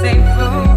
same food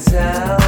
tell.